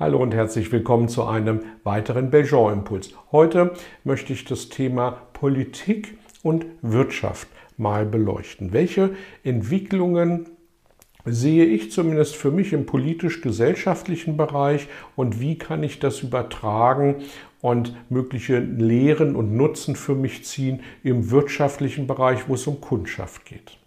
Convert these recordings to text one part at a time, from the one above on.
Hallo und herzlich willkommen zu einem weiteren Belgian-Impuls. Heute möchte ich das Thema Politik und Wirtschaft mal beleuchten. Welche Entwicklungen sehe ich zumindest für mich im politisch-gesellschaftlichen Bereich und wie kann ich das übertragen und mögliche Lehren und Nutzen für mich ziehen im wirtschaftlichen Bereich, wo es um Kundschaft geht.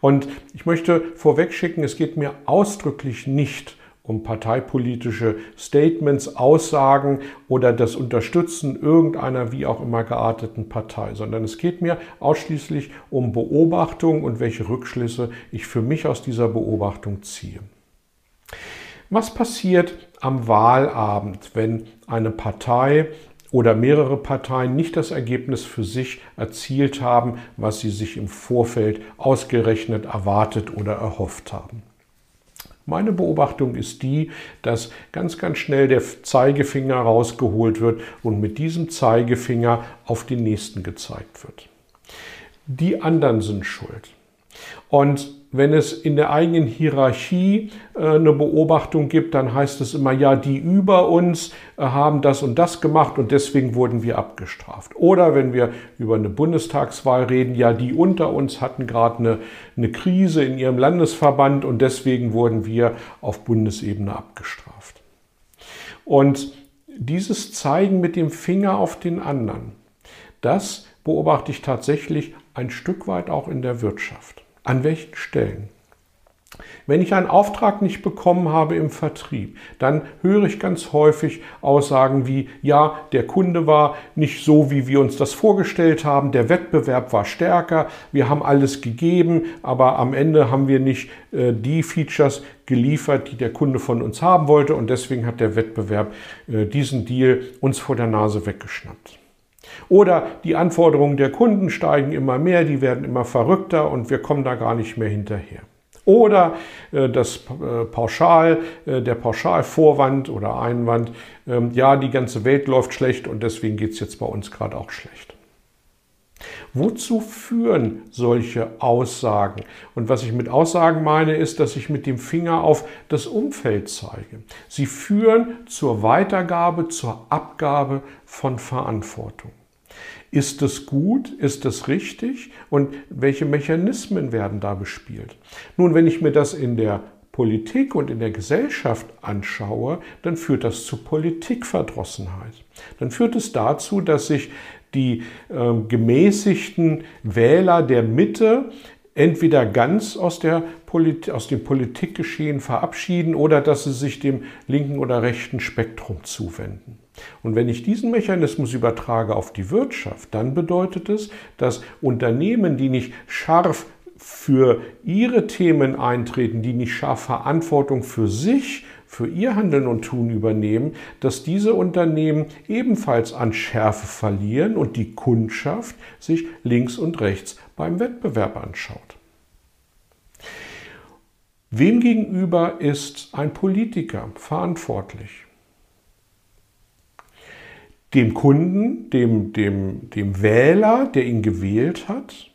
Und ich möchte vorweg schicken, es geht mir ausdrücklich nicht um parteipolitische Statements, Aussagen oder das Unterstützen irgendeiner wie auch immer gearteten Partei, sondern es geht mir ausschließlich um Beobachtung und welche Rückschlüsse ich für mich aus dieser Beobachtung ziehe. Was passiert am Wahlabend, wenn eine Partei oder mehrere Parteien nicht das Ergebnis für sich erzielt haben, was sie sich im Vorfeld ausgerechnet erwartet oder erhofft haben? Meine Beobachtung ist die, dass ganz, ganz schnell der Zeigefinger rausgeholt wird und mit diesem Zeigefinger auf den nächsten gezeigt wird. Die anderen sind schuld. Und wenn es in der eigenen Hierarchie äh, eine Beobachtung gibt, dann heißt es immer, ja, die über uns äh, haben das und das gemacht und deswegen wurden wir abgestraft. Oder wenn wir über eine Bundestagswahl reden, ja, die unter uns hatten gerade eine, eine Krise in ihrem Landesverband und deswegen wurden wir auf Bundesebene abgestraft. Und dieses Zeigen mit dem Finger auf den anderen, das beobachte ich tatsächlich ein Stück weit auch in der Wirtschaft. An welchen Stellen? Wenn ich einen Auftrag nicht bekommen habe im Vertrieb, dann höre ich ganz häufig Aussagen wie, ja, der Kunde war nicht so, wie wir uns das vorgestellt haben, der Wettbewerb war stärker, wir haben alles gegeben, aber am Ende haben wir nicht äh, die Features geliefert, die der Kunde von uns haben wollte und deswegen hat der Wettbewerb äh, diesen Deal uns vor der Nase weggeschnappt. Oder die Anforderungen der Kunden steigen immer mehr, die werden immer verrückter und wir kommen da gar nicht mehr hinterher. Oder äh, das äh, Pauschal, äh, der Pauschalvorwand oder Einwand, ähm, ja, die ganze Welt läuft schlecht und deswegen geht es jetzt bei uns gerade auch schlecht. Wozu führen solche Aussagen? Und was ich mit Aussagen meine, ist, dass ich mit dem Finger auf das Umfeld zeige. Sie führen zur Weitergabe, zur Abgabe von Verantwortung. Ist es gut? Ist es richtig? Und welche Mechanismen werden da bespielt? Nun, wenn ich mir das in der Politik und in der Gesellschaft anschaue, dann führt das zu Politikverdrossenheit. Dann führt es dazu, dass sich die äh, gemäßigten Wähler der Mitte entweder ganz aus, der Polit aus dem Politikgeschehen verabschieden oder dass sie sich dem linken oder rechten Spektrum zuwenden. Und wenn ich diesen Mechanismus übertrage auf die Wirtschaft, dann bedeutet es, dass Unternehmen, die nicht scharf für ihre Themen eintreten, die nicht scharf Verantwortung für sich, für ihr Handeln und Tun übernehmen, dass diese Unternehmen ebenfalls an Schärfe verlieren und die Kundschaft sich links und rechts beim Wettbewerb anschaut. Wem gegenüber ist ein Politiker verantwortlich? dem Kunden, dem, dem, dem Wähler, der ihn gewählt hat,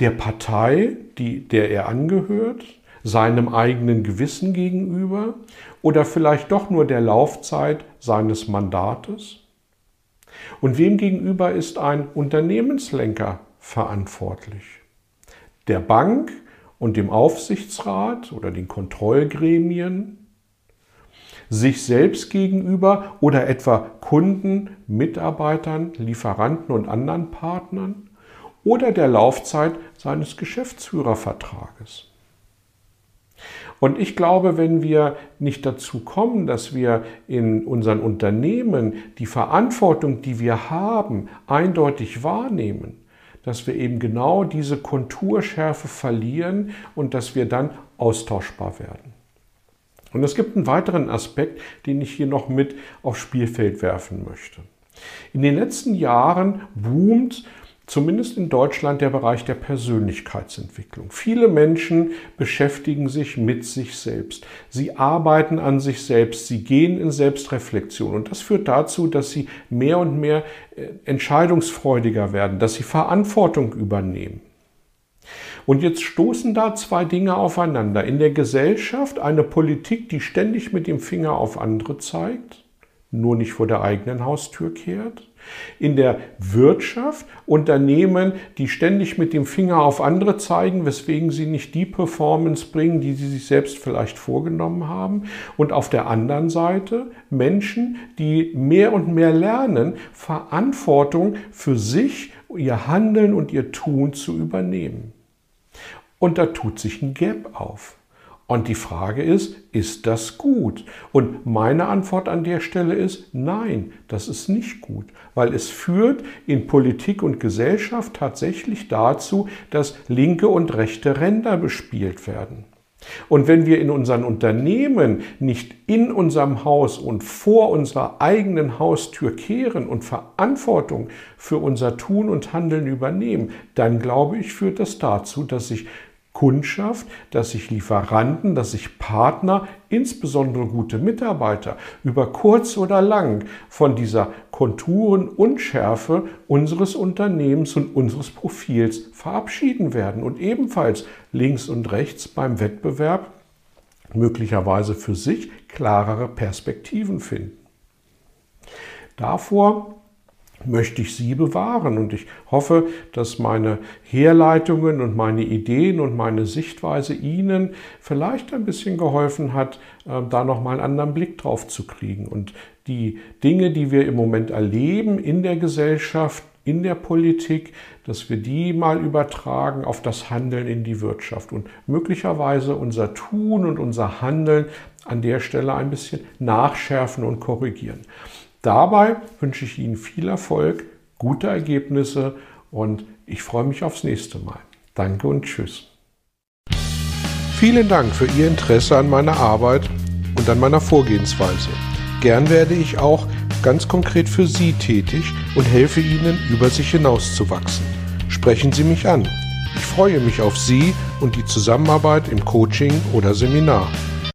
der Partei, die, der er angehört, seinem eigenen Gewissen gegenüber oder vielleicht doch nur der Laufzeit seines Mandates? Und wem gegenüber ist ein Unternehmenslenker verantwortlich? Der Bank und dem Aufsichtsrat oder den Kontrollgremien? sich selbst gegenüber oder etwa Kunden, Mitarbeitern, Lieferanten und anderen Partnern oder der Laufzeit seines Geschäftsführervertrages. Und ich glaube, wenn wir nicht dazu kommen, dass wir in unseren Unternehmen die Verantwortung, die wir haben, eindeutig wahrnehmen, dass wir eben genau diese Konturschärfe verlieren und dass wir dann austauschbar werden. Und es gibt einen weiteren Aspekt, den ich hier noch mit aufs Spielfeld werfen möchte. In den letzten Jahren boomt zumindest in Deutschland der Bereich der Persönlichkeitsentwicklung. Viele Menschen beschäftigen sich mit sich selbst. Sie arbeiten an sich selbst, sie gehen in Selbstreflexion und das führt dazu, dass sie mehr und mehr äh, entscheidungsfreudiger werden, dass sie Verantwortung übernehmen. Und jetzt stoßen da zwei Dinge aufeinander. In der Gesellschaft eine Politik, die ständig mit dem Finger auf andere zeigt, nur nicht vor der eigenen Haustür kehrt. In der Wirtschaft Unternehmen, die ständig mit dem Finger auf andere zeigen, weswegen sie nicht die Performance bringen, die sie sich selbst vielleicht vorgenommen haben. Und auf der anderen Seite Menschen, die mehr und mehr lernen, Verantwortung für sich, ihr Handeln und ihr Tun zu übernehmen. Und da tut sich ein Gap auf. Und die Frage ist, ist das gut? Und meine Antwort an der Stelle ist, nein, das ist nicht gut, weil es führt in Politik und Gesellschaft tatsächlich dazu, dass linke und rechte Ränder bespielt werden. Und wenn wir in unseren Unternehmen nicht in unserem Haus und vor unserer eigenen Haustür kehren und Verantwortung für unser Tun und Handeln übernehmen, dann glaube ich, führt das dazu, dass sich Kundschaft, dass sich Lieferanten, dass sich Partner, insbesondere gute Mitarbeiter, über kurz oder lang von dieser Konturenunschärfe unseres Unternehmens und unseres Profils verabschieden werden und ebenfalls links und rechts beim Wettbewerb möglicherweise für sich klarere Perspektiven finden. Davor möchte ich Sie bewahren. Und ich hoffe, dass meine Herleitungen und meine Ideen und meine Sichtweise Ihnen vielleicht ein bisschen geholfen hat, äh, da nochmal einen anderen Blick drauf zu kriegen. Und die Dinge, die wir im Moment erleben in der Gesellschaft, in der Politik, dass wir die mal übertragen auf das Handeln in die Wirtschaft und möglicherweise unser Tun und unser Handeln an der Stelle ein bisschen nachschärfen und korrigieren. Dabei wünsche ich Ihnen viel Erfolg, gute Ergebnisse und ich freue mich aufs nächste Mal. Danke und tschüss. Vielen Dank für Ihr Interesse an meiner Arbeit und an meiner Vorgehensweise. Gern werde ich auch ganz konkret für Sie tätig und helfe Ihnen, über sich hinauszuwachsen. Sprechen Sie mich an. Ich freue mich auf Sie und die Zusammenarbeit im Coaching oder Seminar.